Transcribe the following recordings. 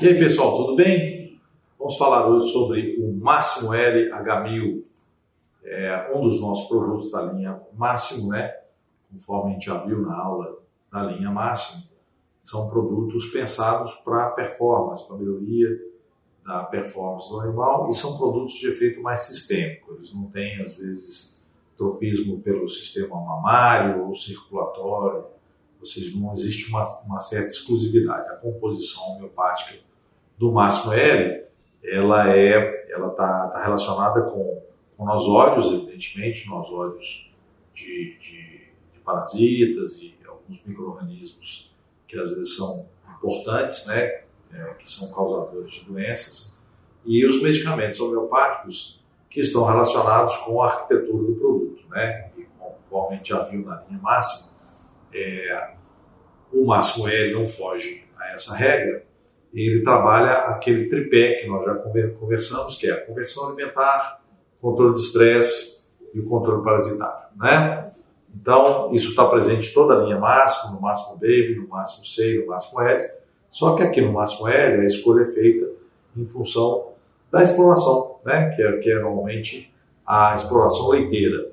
E aí pessoal, tudo bem? Vamos falar hoje sobre o Máximo L H1000, é um dos nossos produtos da linha Máximo, né? Conforme a gente já viu na aula da linha Máximo, são produtos pensados para performance, para melhoria da performance do animal e são produtos de efeito mais sistêmico. Eles não têm, às vezes, tropismo pelo sistema mamário ou circulatório, ou seja, não existe uma, uma certa exclusividade. A composição homeopática do máximo L, ela é, ela está tá relacionada com, com nosóides, evidentemente, nosóides de, de, de parasitas e alguns micro-organismos que às vezes são importantes, né, é, que são causadores de doenças, e os medicamentos homeopáticos que estão relacionados com a arquitetura do produto, né, e conforme a gente já viu na linha máxima, é, o máximo L não foge a essa regra, ele trabalha aquele tripé que nós já conversamos, que é a conversão alimentar, controle do estresse e o controle parasitário, né? Então, isso está presente em toda a linha máximo, no máximo Baby, no máximo C, no máximo L, só que aqui no máximo L a escolha é feita em função da exploração, né? que, é, que é normalmente a exploração leiteira.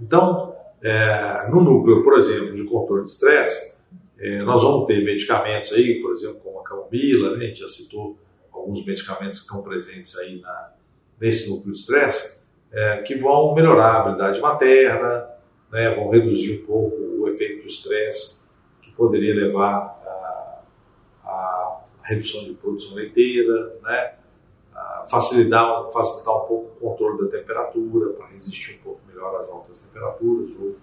Então, é, no núcleo, por exemplo, de controle de estresse, é, nós vamos ter medicamentos aí, por exemplo, como a camomila, né? a gente já citou alguns medicamentos que estão presentes aí na, nesse núcleo de estresse, é, que vão melhorar a habilidade materna, né? vão reduzir um pouco o efeito do estresse, que poderia levar a, redução de produção leiteira, né? facilitar, facilitar um pouco o controle da temperatura, para resistir um pouco melhor às altas temperaturas ou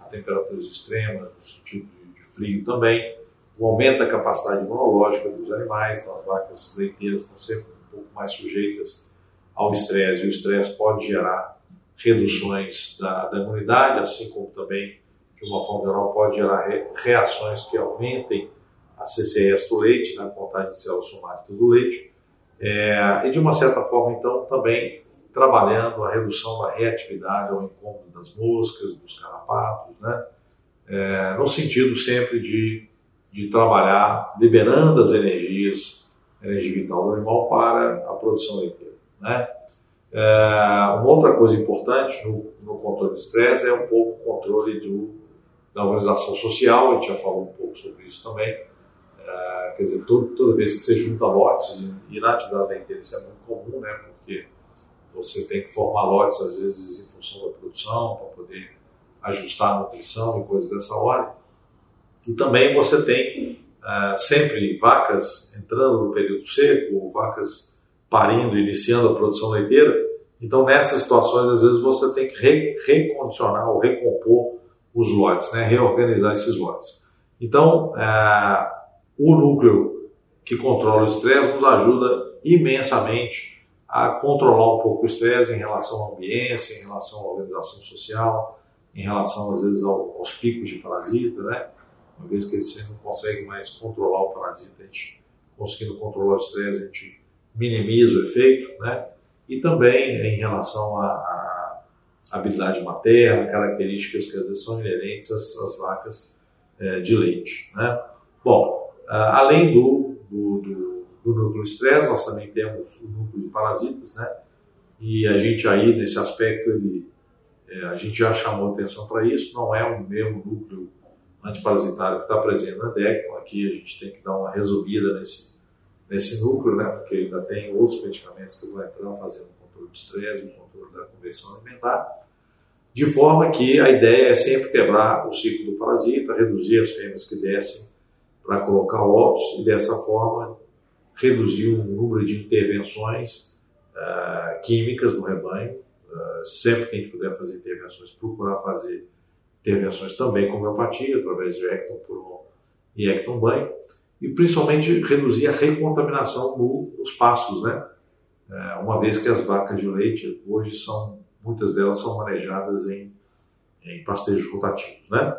a temperaturas extremas, no sentido de frio também, o aumento da capacidade imunológica dos animais, então as vacas leiteiras estão sempre um pouco mais sujeitas ao estresse, e o estresse pode gerar reduções da, da imunidade, assim como também, de uma forma geral, pode gerar re, reações que aumentem a CCS do leite, na né, contagem de células somáticas do leite, é, e de uma certa forma, então, também trabalhando a redução da reatividade ao incômodo das moscas, dos carrapatos, né? É, no sentido sempre de, de trabalhar liberando as energias, energia vital do animal para a produção leiteira. Né? É, uma outra coisa importante no, no controle de estresse é um pouco o controle do, da organização social, a gente já falou um pouco sobre isso também. É, quer dizer, todo, toda vez que você junta lotes, e, na atividade leiteira isso é muito comum, né, porque você tem que formar lotes, às vezes, em função da produção, para poder ajustar a nutrição e coisas dessa ordem. E também você tem uh, sempre vacas entrando no período seco, vacas parindo, iniciando a produção leiteira. Então, nessas situações, às vezes você tem que re recondicionar ou recompor os lotes, né? reorganizar esses lotes. Então, uh, o núcleo que controla o estresse nos ajuda imensamente a controlar um pouco o estresse em relação à ambiência, em relação à organização social, em relação, às vezes, ao, aos picos de parasita, né? Uma vez que você não consegue mais controlar o parasita, a gente conseguindo controlar o estresse, a gente minimiza o efeito, né? E também em relação à, habilidade materna, características que às vezes são inerentes às, às vacas é, de leite, né? Bom, além do, do, do, do núcleo estresse, nós também temos o núcleo de parasitas, né? E a gente aí, nesse aspecto, ele é, a gente já chamou atenção para isso, não é o mesmo núcleo antiparasitário que está presente na DEC, então aqui a gente tem que dar uma resumida nesse, nesse núcleo, né, porque ainda tem outros medicamentos que vão entrar fazendo controle do estresse, o controle da conversão alimentar, de forma que a ideia é sempre quebrar o ciclo do parasita, reduzir as fêmeas que descem para colocar ovos e dessa forma reduzir o número de intervenções uh, químicas no rebanho ah, sempre que a gente puder fazer intervenções, procurar fazer intervenções também com homeopatia, através de Ecton por e Ecton banho, e principalmente reduzir a recontaminação nos pastos, né? É, uma vez que as vacas de leite hoje são, muitas delas são manejadas em, em pastejos rotativos, né?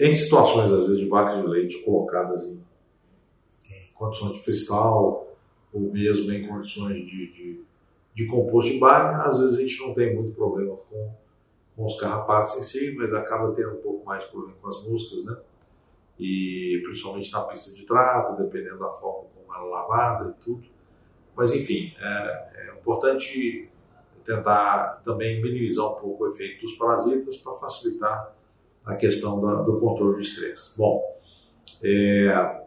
Em situações, às vezes, de vacas de leite colocadas em, em condições de cristal, ou mesmo em condições de, de de composto de barra, às vezes a gente não tem muito problema com, com os carrapatos em si, mas acaba tendo um pouco mais de problema com as moscas, né? E principalmente na pista de trato, dependendo da forma como com ela lavada e tudo. Mas, enfim, é, é importante tentar também minimizar um pouco o efeito dos parasitas para facilitar a questão da, do controle do estresse. Bom, é,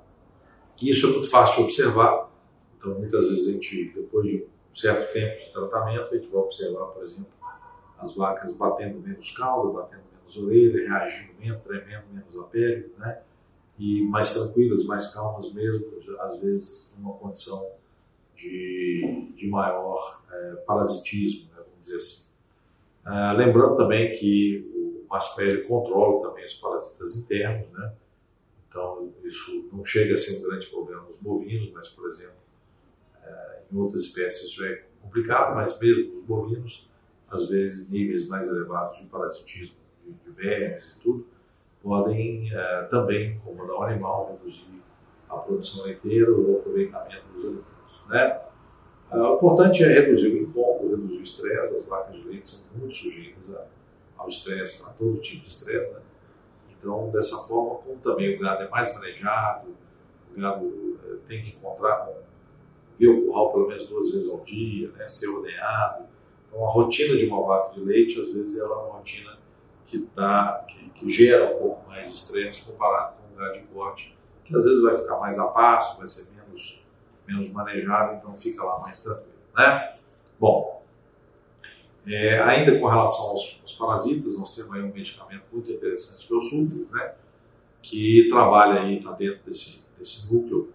isso é muito fácil de observar, então muitas vezes a gente, depois de um certo tempo de tratamento, a gente vai observar, por exemplo, as vacas batendo menos caldo, batendo menos orelha, reagindo menos, tremendo menos a pele, né? E mais tranquilas, mais calmas mesmo, às vezes numa condição de, de maior é, parasitismo, né, vamos dizer assim. É, lembrando também que o Maspele controla também os parasitas internos, né? Então, isso não chega a ser um grande problema nos bovinos, mas, por exemplo, em outras espécies isso é complicado, mas mesmo nos bovinos, às vezes níveis mais elevados de parasitismo de, de vermes e tudo, podem é, também incomodar o animal, reduzir a produção leiteira ou o aproveitamento dos alimentos. Né? É, o importante é reduzir o incômodo, reduzir o estresse. As vacas de leite são muito sujeitas ao estresse, a todo tipo de estresse. Né? Então, dessa forma, como também o gado é mais manejado, o gado é, tem que encontrar com, ver o curral pelo menos duas vezes ao dia, né? ser ordenhado. Então, a rotina de uma vaca de leite, às vezes, ela é uma rotina que, que, que gera um pouco mais de estresse comparado com o gado de corte, que às vezes vai ficar mais a passo, vai ser menos, menos manejado, então fica lá mais tranquilo. Né? Bom, é, ainda com relação aos, aos, parasitas, nós temos aí um medicamento muito interessante que é o sulfuro, né? que trabalha aí, está dentro desse, desse núcleo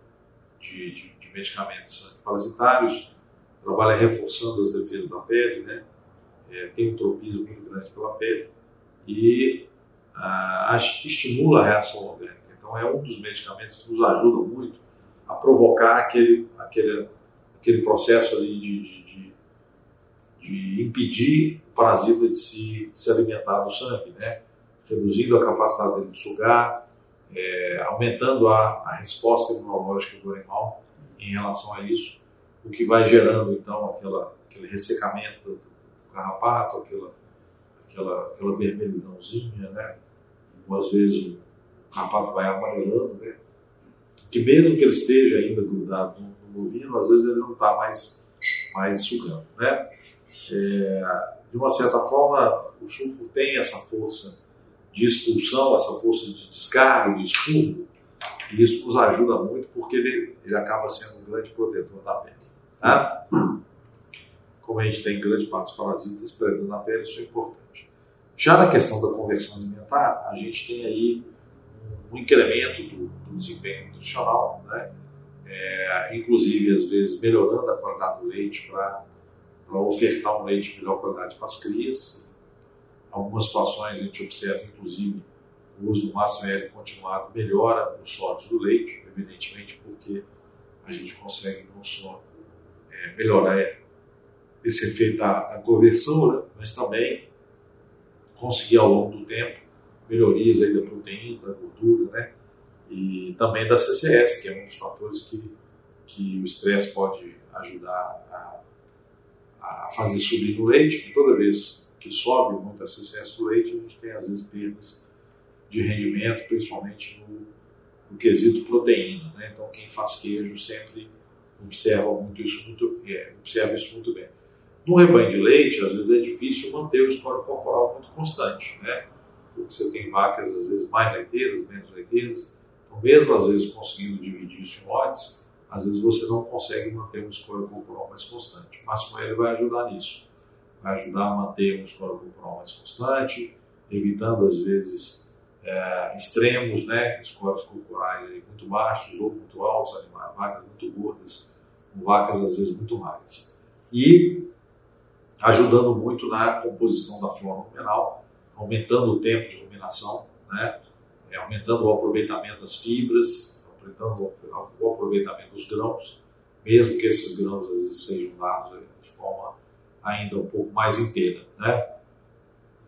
de, de medicamentos antiparasitários, trabalha reforçando as defesas da pele, né? É, tem um tropismo muito grande pela pele e ah, estimula a reação orgânica. Então, é um dos medicamentos que nos ajuda muito a provocar aquele, aquele, aquele processo ali de, de, de, de impedir o parasita de se, de se alimentar do sangue, né? reduzindo a capacidade dele de sugar, é, aumentando a, a resposta imunológica do animal em relação a isso, o que vai gerando então aquela, aquele ressecamento do carrapato, aquela aquela, aquela vermelhidãozinha, né? Às vezes o carrapato vai amarelando, né? Que mesmo que ele esteja ainda grudado no, no bovino, às vezes ele não está mais, mais sugando, né? É, de uma certa forma, o sulfo tem essa força de expulsão, essa força de descarga, de expurgo, e isso nos ajuda muito porque ele, ele acaba sendo um grande protetor da pele. Tá? Como a gente tem grande parte dos parasitas predando na pele, isso é importante. Já na questão da conversão alimentar, a gente tem aí um incremento do, do desempenho nutricional, né? É, inclusive às vezes melhorando a qualidade do leite para ofertar um leite de melhor qualidade para as crias. Algumas situações a gente observa, inclusive, o uso do máximo aéreo continuado melhora os sólidos do leite, evidentemente, porque a gente consegue não só é, melhorar esse efeito da, da conversão, né? mas também conseguir ao longo do tempo melhorias aí da proteína, da gordura, né? E também da CCS, que é um dos fatores que, que o estresse pode ajudar a, a fazer subir no leite, que toda vez que sobe muito a CCS do leite, a gente tem às vezes perdas de rendimento, principalmente no, no quesito proteína, né? Então quem faz queijo sempre observa muito isso muito, é, observa isso muito bem. No rebanho de leite, às vezes é difícil manter o score corporal muito constante, né? Porque você tem vacas, às vezes, mais leiteiras, menos leiteiras. Então, mesmo às vezes conseguindo dividir isso em lotes, às vezes você não consegue manter um score corporal mais constante. Mas com ele vai ajudar nisso. Vai ajudar a manter um score corporal mais constante, evitando, às vezes, é, extremos, né? Scores corporais muito baixos ou muito altos, animais, vacas muito gordas, com vacas, às vezes, muito magras. E ajudando muito na composição da flora ruminal, aumentando o tempo de ruminação, né? É, aumentando o aproveitamento das fibras, aumentando o aproveitamento dos grãos, mesmo que esses grãos às vezes sejam dados de forma ainda um pouco mais inteira. Né?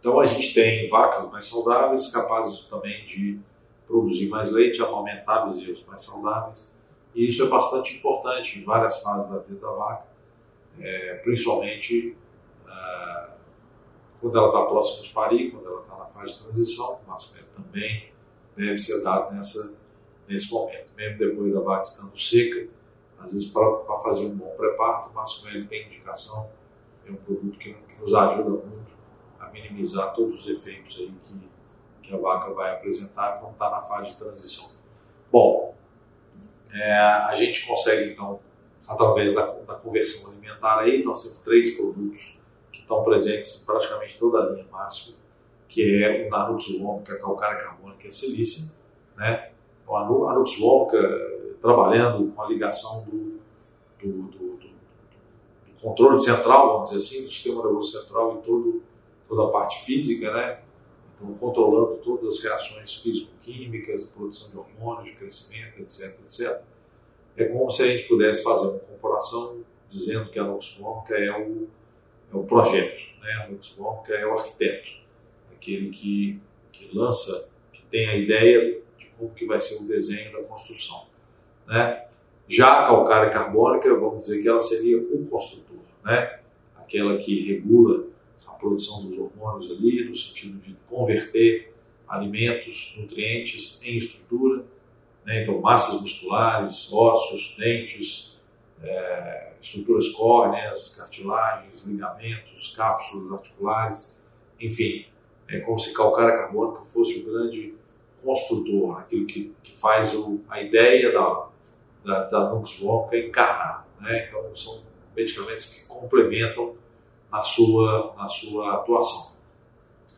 Então a gente tem vacas mais saudáveis, capazes também de produzir mais leite, amamentar bezerros mais saudáveis, e isso é bastante importante em várias fases da vida da vaca, é, principalmente ah, quando ela está próxima de parir, quando ela está na fase de transição, o também deve ser dado nessa, nesse momento. Mesmo depois da vaca estando seca, às vezes para fazer um bom preparo, o ele tem indicação, é um produto que, que, nos ajuda muito minimizar todos os efeitos aí que, que a vaca vai apresentar quando está na fase de transição. Bom, é, a gente consegue então, através da, da conversão alimentar aí, nós temos três produtos que estão presentes em praticamente toda a linha máxima, que é o Nanux Vômica, calcária carbônica e a silícia, né? Então, a trabalhando com a ligação do, do, do, do, controle central, vamos dizer assim, do sistema nervoso central e todo, toda a parte física, né? Então, controlando todas as reações físico-químicas, produção de hormônios, de crescimento, etc, etc. É como se a gente pudesse fazer uma comparação dizendo que a Noxmorca é o, é o projeto, né? a Noxmorca é o arquiteto, aquele que, que lança, que tem a ideia de como que vai ser o desenho da construção. Né? Já a calcária carbônica, vamos dizer que ela seria o construtor, né? aquela que regula produção dos hormônios ali, no sentido de converter alimentos, nutrientes em estrutura, né? então massas musculares, ossos, dentes, é, estruturas córneas, cartilagens, ligamentos, cápsulas articulares, enfim, é como se calcária carbônica fosse o grande construtor, aquilo que, que faz o, a ideia da, da, da Nux encarnada. Né? Então, são medicamentos que complementam na sua, na sua atuação.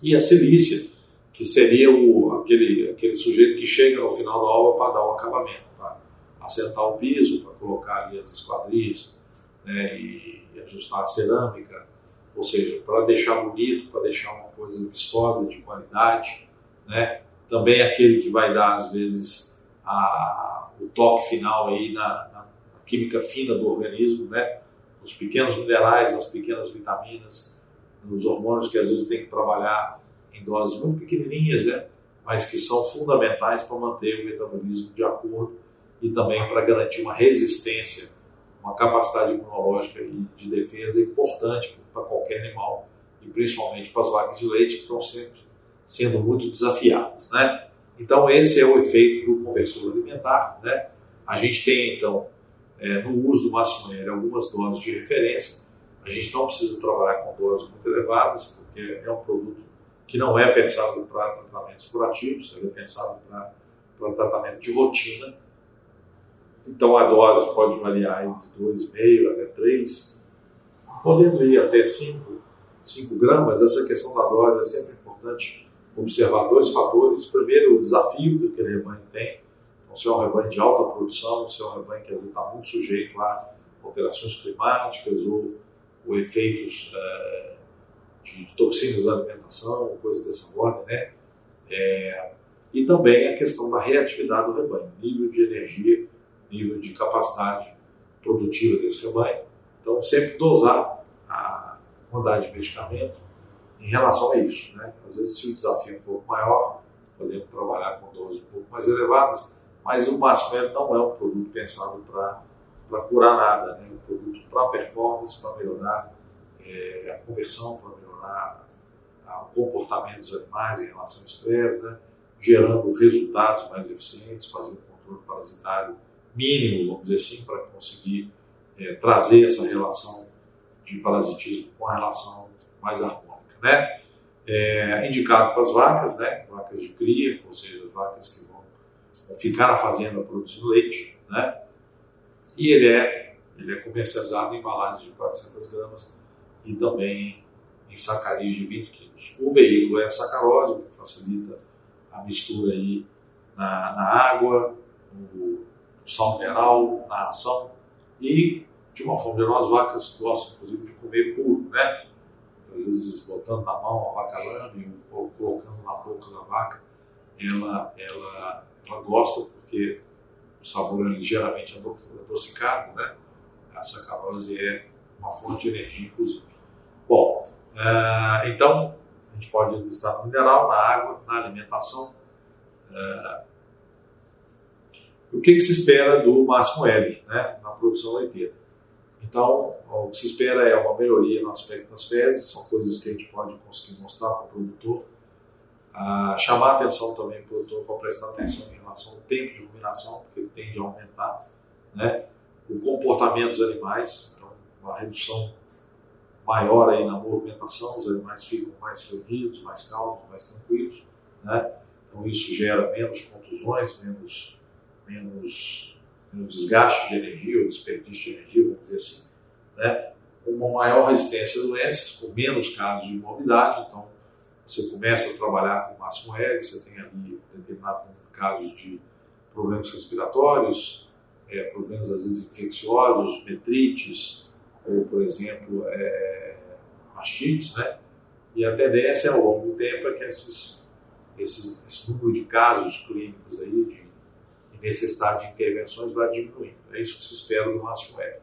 E a silícia, que seria o, aquele, aquele sujeito que chega no final da obra para dar o acabamento, para assentar o piso, para colocar ali as esquadrias né, e, e ajustar a cerâmica, ou seja, para deixar bonito, para deixar uma coisa vistosa, de qualidade. Né? Também aquele que vai dar, às vezes, a, o toque final aí na, na, química fina do organismo, né? Os pequenos minerais, as pequenas vitaminas, os hormônios que às vezes tem que trabalhar em doses muito pequenininhas, né? Mas que são fundamentais para manter o metabolismo de acordo e também para garantir uma resistência, uma capacidade imunológica e de defesa importante para qualquer animal e principalmente para as vacas de leite que estão sempre sendo muito desafiadas, né? Então, esse é o efeito do conversor alimentar. Né? A gente tem, então, é, no uso do aéreo, algumas doses de referência. A gente não precisa trabalhar com doses muito elevadas, porque é um produto que não é pensado para tratamentos curativos, ele é pensado para, tratamento de rotina. Então, a dose pode variar de 2,5 até 3, podendo ir até 5, 5 gramas. Essa questão da dose é sempre importante observar dois fatores. Primeiro, o desafio que aquele rebanho tem. Se é um rebanho de alta produção, se é um rebanho que às vezes está muito sujeito a alterações climáticas ou, ou efeitos é, de, toxinas da alimentação, coisas dessa ordem, né? É, e também a questão da reatividade do rebanho, nível de energia, nível de capacidade produtiva desse rebanho. Então, sempre dosar a quantidade de medicamento em relação a isso. Né? Às vezes, se o desafio é um pouco maior, podemos trabalhar com doses um pouco mais elevadas, mas o Massmed não é um produto pensado para curar nada, né? é um produto para performance, para melhorar é, a conversão, para melhorar a, o comportamento dos animais em relação ao estresse, né? gerando resultados mais eficientes, fazendo controle parasitário mínimo, vamos dizer assim, para conseguir é, trazer essa relação de parasitismo com a relação mais harmônica né? É, indicado para as vacas, né? Vacas de cria, ou seja, vacas que vão ficar na fazenda produzindo leite, né? E ele é, ele é comercializado em embalagens de 400 gramas e também em sacaria de 20 quilos. O veículo é a sacarose, que facilita a mistura aí na, na água, no, no sal mineral, na ração e, de uma forma geral, as vacas gostam, inclusive, de comer puro, né? às vezes botando na mão a vaca lame colocando na boca da vaca, ela, ela, ela gosta porque o sabor é ligeiramente adocicado, né? A sacarose é uma fonte de energia, inclusive. Bom, uh, então a gente pode listar no mineral, na água, na alimentação. Uh, o que, que, se espera do máximo L né, na produção leiteira? Então, o que se espera é uma melhoria no aspecto das fezes, são coisas que a gente pode conseguir mostrar para o produtor. Chamar a atenção também para o produtor para prestar atenção em relação ao tempo de ruminação, porque ele tende a aumentar. Né? O comportamento dos animais, então uma redução maior aí na movimentação, os animais ficam mais reunidos, mais calmos, mais tranquilos, né? Então isso gera menos contusões, menos, menos, menos desgaste de energia ou desperdício de energia, vamos dizer assim, né? Uma maior resistência a doenças, com menos casos de morbidade, então você começa a trabalhar com máximo R, você tem ali determinados casos de problemas respiratórios, é, problemas às vezes infecciosos, metrites, ou por exemplo, é, mastites, né? E a tendência ao longo do tempo é que esses, esses, esse número de casos clínicos aí de, de necessidade de intervenções vai diminuindo. É isso que se espera do máximo R.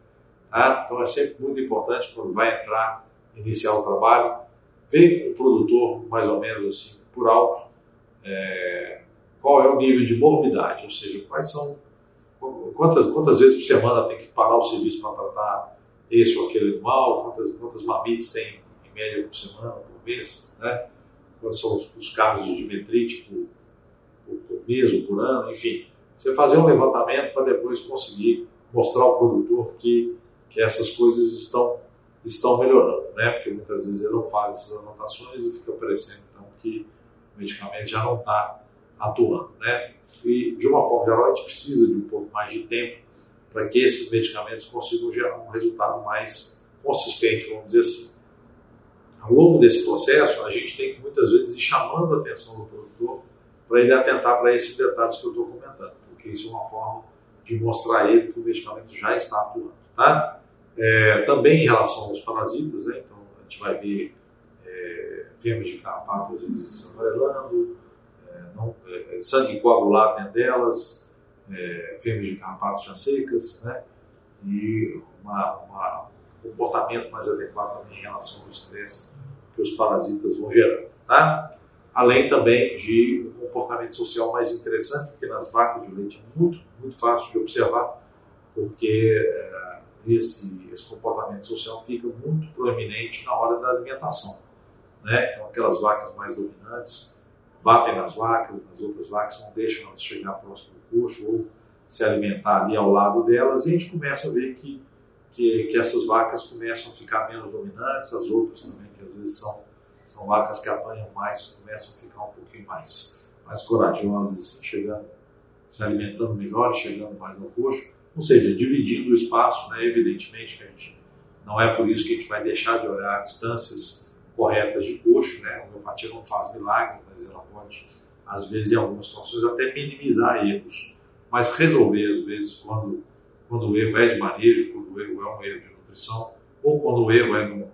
Tá? Então é sempre muito importante quando vai entrar, iniciar o trabalho, ver o produtor mais ou menos assim por alto é, qual é o nível de morbidade, ou seja, quais são quantas, quantas vezes por semana tem que parar o serviço para tratar esse ou aquele animal, quantas, quantas mamites tem em média por semana, por mês, né? quais são os, os casos de metrite por, por, por mês ou por ano, enfim. Você fazer um levantamento para depois conseguir mostrar ao produtor que, que essas coisas estão, estão melhorando, né? porque muitas vezes ele não faz essas anotações e fica parecendo então, que o medicamento já não está atuando. Né? E, de uma forma geral, a gente precisa de um pouco mais de tempo para que esses medicamentos consigam gerar um resultado mais consistente, vamos dizer assim. Ao longo desse processo, a gente tem que muitas vezes ir chamando a atenção do produtor para ele atentar para esses detalhes que eu estou comentando, porque isso é uma forma de mostrar a ele que o medicamento já está atuando. Tá? É, também em relação aos parasitas, né? então a gente vai ver é, fêmeas de carrapato às vezes amarelando, é, não, é, sangue coagulado dentro delas, é, fêmeas de carrapatos já secas, né? e uma, uma, um comportamento mais adequado também em relação ao estresse que os parasitas vão gerando. Tá? Além também de um comportamento social mais interessante, porque nas vacas de leite é muito, muito fácil de observar, porque é, esse, esse comportamento social fica muito proeminente na hora da alimentação. Né? Então, aquelas vacas mais dominantes batem nas vacas, nas outras vacas, não deixam elas chegar próximo do coxo ou se alimentar ali ao lado delas, e a gente começa a ver que, que, que essas vacas começam a ficar menos dominantes, as outras também, que às vezes são, são vacas que apanham mais, começam a ficar um pouquinho mais, mais corajosas, assim, chegando, se alimentando melhor, chegando mais no coxo, ou seja, dividindo o espaço, né, evidentemente que a gente não é por isso que a gente vai deixar de olhar distâncias corretas de coxo, né? A homeopatia não faz milagre, mas ela pode, às vezes, em algumas situações, até minimizar erros, mas resolver, às vezes, quando, quando o erro é de manejo, quando o erro é um erro de nutrição, ou quando o erro é de uma,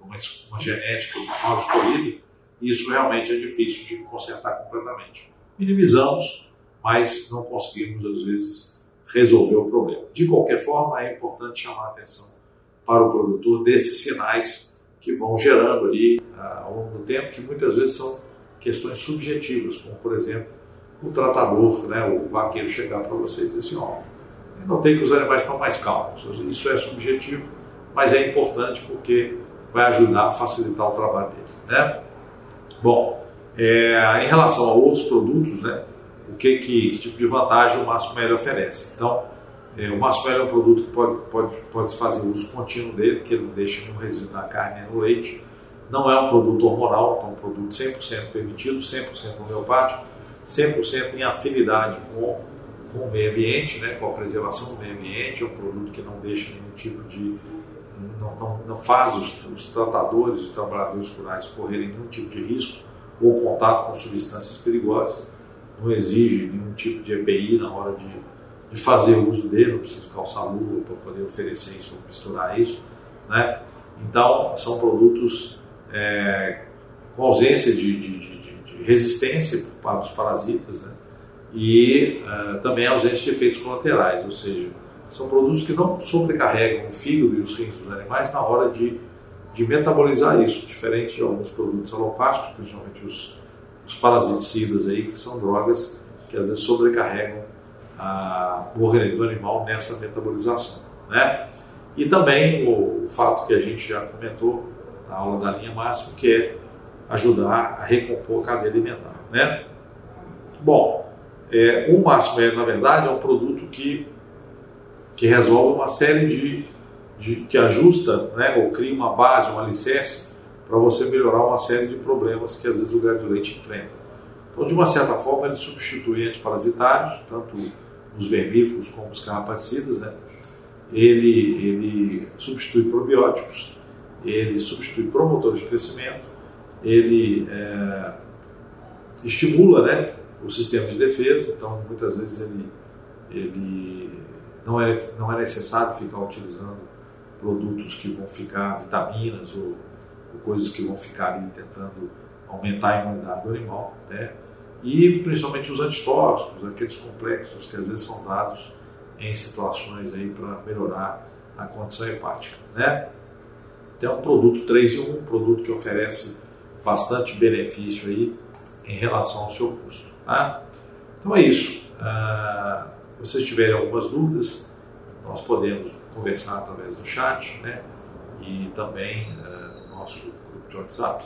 uma genética mal escolhida, isso realmente é difícil de consertar completamente. Minimizamos, mas não conseguimos, às vezes, resolver o problema. De qualquer forma, é importante chamar a atenção para o produtor desses sinais que vão gerando ali ah, ao longo do tempo, que muitas vezes são questões subjetivas, como por exemplo o tratador, né, o vaqueiro chegar para você e dizer assim, ó, eu notei que os animais estão mais calmos. Isso é subjetivo, mas é importante porque vai ajudar a facilitar o trabalho dele, né? Bom, é, em relação a outros produtos, né, o que, que, que tipo de vantagem o Máximo L oferece? Então, é, o Massuelo é um produto que pode, pode, pode fazer uso contínuo dele, que ele não deixa nenhum resíduo na carne nem no leite. Não é um produto hormonal, é um produto 100% permitido, 100% homeopático, 100% em afinidade com, com o meio ambiente, né, com a preservação do meio ambiente. É um produto que não deixa nenhum tipo de. não, não, não faz os, os tratadores, os trabalhadores rurais correrem nenhum tipo de risco ou contato com substâncias perigosas. Não exige nenhum tipo de EPI na hora de de fazer uso dele, não preciso calçar luva para poder oferecer isso ou misturar isso. Né? Então, são produtos é, com ausência de, de, de, de, resistência para os parasitas né? e uh, também ausência de efeitos colaterais, ou seja, são produtos que não sobrecarregam o fígado e os rins dos animais na hora de, de metabolizar isso, diferente de alguns produtos alopáticos, principalmente os, os parasiticidas aí, que são drogas que às vezes sobrecarregam a, o organismo animal nessa metabolização. Né? E também o, o, fato que a gente já comentou na aula da linha máxima, que é ajudar a recompor a cadeia alimentar. Né? Bom, é, o máximo, é, na verdade, é um produto que que resolve uma série de, de que ajusta, né, ou cria uma base, um alicerce para você melhorar uma série de problemas que às vezes o gado de leite enfrenta. Então, de uma certa forma, ele substitui antiparasitários, tanto os vermífugos como os carrapaticidas, né? ele, ele substitui probióticos, ele substitui promotores de crescimento, ele é, estimula né, o sistema de defesa, então muitas vezes ele, ele não, é, não é necessário ficar utilizando produtos que vão ficar vitaminas ou, coisas que vão ficar ali tentando aumentar a imunidade do animal, né? e principalmente os antitóxicos, aqueles complexos que às vezes são dados em situações aí para melhorar a condição hepática, né? Então, um produto 3 em 1, um produto que oferece bastante benefício aí em relação ao seu custo, tá? Então é isso. Uh, se vocês tiverem algumas dúvidas, nós podemos conversar através do chat, né? E também no nosso grupo de WhatsApp,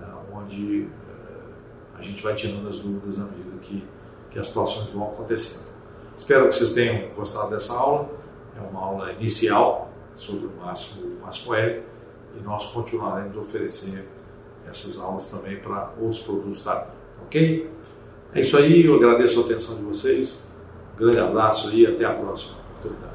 uh, onde a gente vai tirando as dúvidas à medida que, que as situações vão acontecendo. Espero que vocês tenham gostado dessa aula. É uma aula inicial sobre o máximo, o máximo L e nós continuaremos a oferecer essas aulas também para outros produtos da ok? É isso aí, eu agradeço a atenção de vocês. Um grande abraço e até a próxima oportunidade.